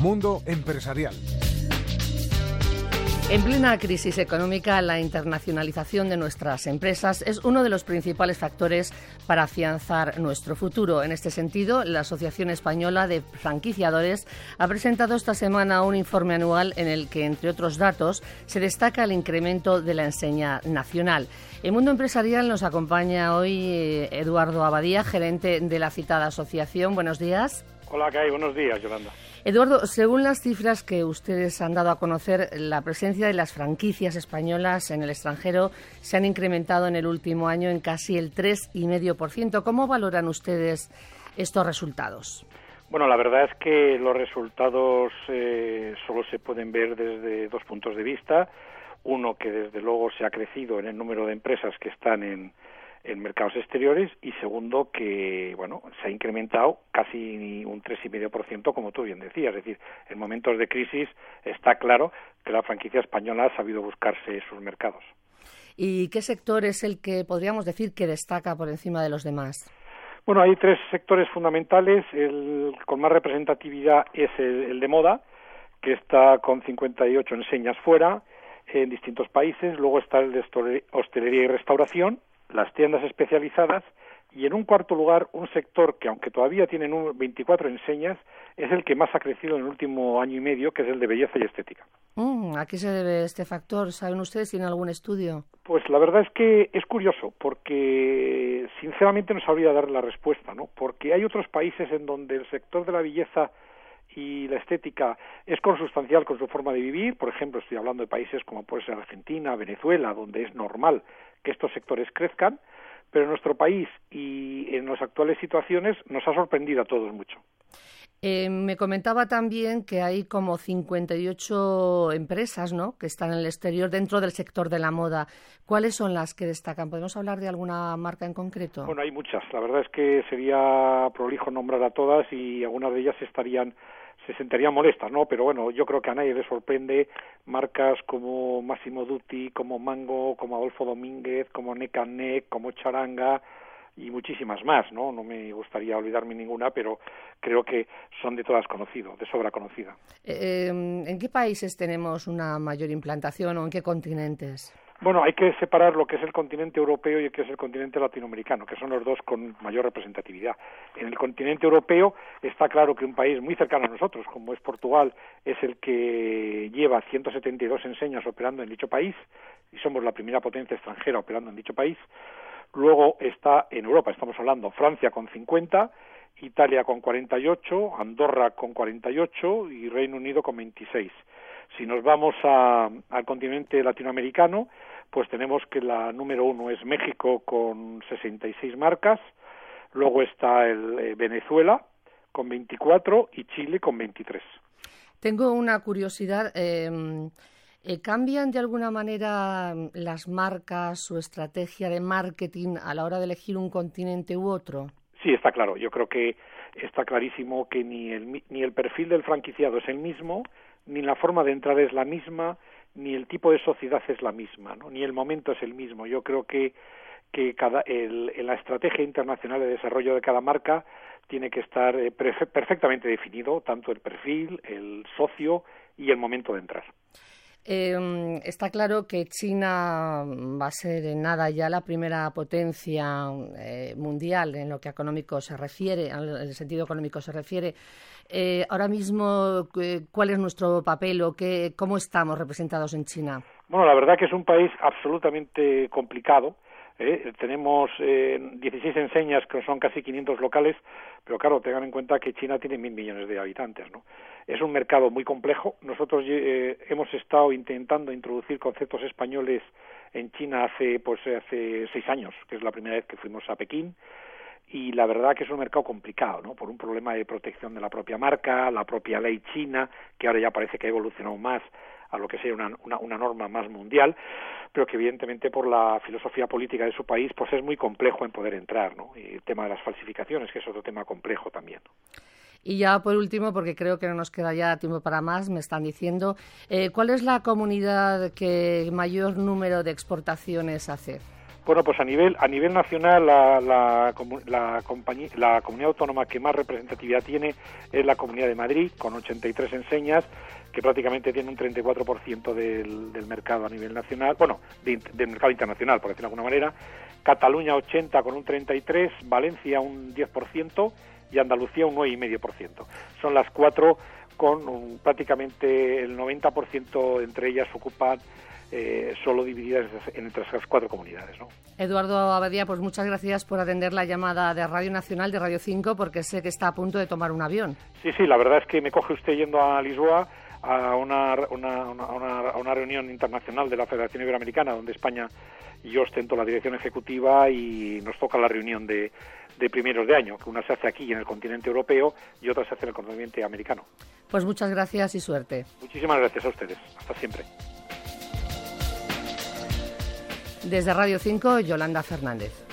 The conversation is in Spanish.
Mundo Empresarial. En plena crisis económica, la internacionalización de nuestras empresas es uno de los principales factores para afianzar nuestro futuro. En este sentido, la Asociación Española de Franquiciadores ha presentado esta semana un informe anual en el que, entre otros datos, se destaca el incremento de la enseña nacional. En Mundo Empresarial nos acompaña hoy eh, Eduardo Abadía, gerente de la citada asociación. Buenos días. Hola, ¿qué hay? Buenos días, Yolanda. Eduardo, según las cifras que ustedes han dado a conocer, la presencia de las franquicias españolas en el extranjero se han incrementado en el último año en casi el 3,5%. ¿Cómo valoran ustedes estos resultados? Bueno, la verdad es que los resultados eh, solo se pueden ver desde dos puntos de vista. Uno, que desde luego se ha crecido en el número de empresas que están en, en mercados exteriores y segundo que bueno se ha incrementado casi un tres y medio por ciento como tú bien decías. Es decir en momentos de crisis está claro que la franquicia española ha sabido buscarse sus mercados. Y qué sector es el que podríamos decir que destaca por encima de los demás bueno hay tres sectores fundamentales. El con más representatividad es el, el de moda que está con 58 enseñas fuera en distintos países. Luego está el de hostelería y restauración las tiendas especializadas y en un cuarto lugar un sector que aunque todavía tiene 24 enseñas es el que más ha crecido en el último año y medio que es el de belleza y estética. Mm, ¿A qué se debe este factor? ¿Saben ustedes? ¿Tienen algún estudio? Pues la verdad es que es curioso porque sinceramente no sabría dar la respuesta, ¿no? Porque hay otros países en donde el sector de la belleza y la estética es consustancial con su forma de vivir, por ejemplo, estoy hablando de países como puede ser Argentina, Venezuela, donde es normal que estos sectores crezcan, pero en nuestro país y en las actuales situaciones nos ha sorprendido a todos mucho. Eh, me comentaba también que hay como 58 empresas ¿no? que están en el exterior dentro del sector de la moda. ¿Cuáles son las que destacan? ¿Podemos hablar de alguna marca en concreto? Bueno, hay muchas. La verdad es que sería prolijo nombrar a todas y algunas de ellas estarían se sentirían molestas, ¿no? Pero bueno, yo creo que a nadie le sorprende marcas como Massimo Dutti, como Mango, como Adolfo Domínguez, como Neck como Charanga y muchísimas más, ¿no? No me gustaría olvidarme ninguna, pero creo que son de todas conocidas, de sobra conocida. Eh, ¿En qué países tenemos una mayor implantación o en qué continentes? Bueno, hay que separar lo que es el continente europeo y lo que es el continente latinoamericano, que son los dos con mayor representatividad. En el continente europeo está claro que un país muy cercano a nosotros, como es Portugal, es el que lleva 172 enseñas operando en dicho país y somos la primera potencia extranjera operando en dicho país. Luego está en Europa, estamos hablando Francia con 50, Italia con 48, Andorra con 48 y Reino Unido con 26. Si nos vamos al continente latinoamericano, pues tenemos que la número uno es México con 66 marcas, luego está el eh, Venezuela con 24 y Chile con 23. Tengo una curiosidad. Em, eh, ¿Cambian de alguna manera las marcas, su estrategia de marketing a la hora de elegir un continente u otro? Sí, está claro. Yo creo que está clarísimo que ni el, ni el perfil del franquiciado es el mismo, ni la forma de entrar es la misma, ni el tipo de sociedad es la misma, ¿no? ni el momento es el mismo. Yo creo que, que cada, el, la estrategia internacional de desarrollo de cada marca tiene que estar eh, perfectamente definido, tanto el perfil, el socio y el momento de entrar. Eh, está claro que China va a ser en nada ya la primera potencia eh, mundial en lo que económico se refiere, en el sentido económico se refiere. Eh, ahora mismo, ¿cuál es nuestro papel o qué, cómo estamos representados en China? Bueno, la verdad que es un país absolutamente complicado ¿eh? Tenemos eh, 16 enseñas que son casi 500 locales, pero claro, tengan en cuenta que China tiene mil millones de habitantes. ¿no? Es un mercado muy complejo. Nosotros eh, hemos estado intentando introducir conceptos españoles en China hace, pues, hace seis años, que es la primera vez que fuimos a Pekín y la verdad que es un mercado complicado, ¿no? Por un problema de protección de la propia marca, la propia ley china, que ahora ya parece que ha evolucionado más a lo que sea una, una, norma más mundial, pero que evidentemente por la filosofía política de su país pues es muy complejo en poder entrar, ¿no? Y el tema de las falsificaciones, que es otro tema complejo también. Y ya por último, porque creo que no nos queda ya tiempo para más, me están diciendo, eh, ¿cuál es la comunidad que mayor número de exportaciones hace? Bueno, pues a nivel a nivel nacional la, la, la, la comunidad autónoma que más representatividad tiene es la Comunidad de Madrid, con 83 enseñas, que prácticamente tiene un 34% del, del mercado a nivel nacional, bueno, del mercado internacional, por decirlo de alguna manera. Cataluña 80 con un 33, Valencia un 10% y Andalucía un 9,5%. Son las cuatro con prácticamente el 90% entre ellas ocupan eh, solo divididas entre esas cuatro comunidades. ¿no? Eduardo Abadía, pues muchas gracias por atender la llamada de Radio Nacional de Radio 5 porque sé que está a punto de tomar un avión. Sí, sí, la verdad es que me coge usted yendo a Lisboa a una, una, una, una reunión internacional de la Federación Iberoamericana donde España y yo ostento la dirección ejecutiva y nos toca la reunión de, de primeros de año, que una se hace aquí en el continente europeo y otra se hace en el continente americano. Pues muchas gracias y suerte. Muchísimas gracias a ustedes. Hasta siempre. Desde Radio 5, Yolanda Fernández.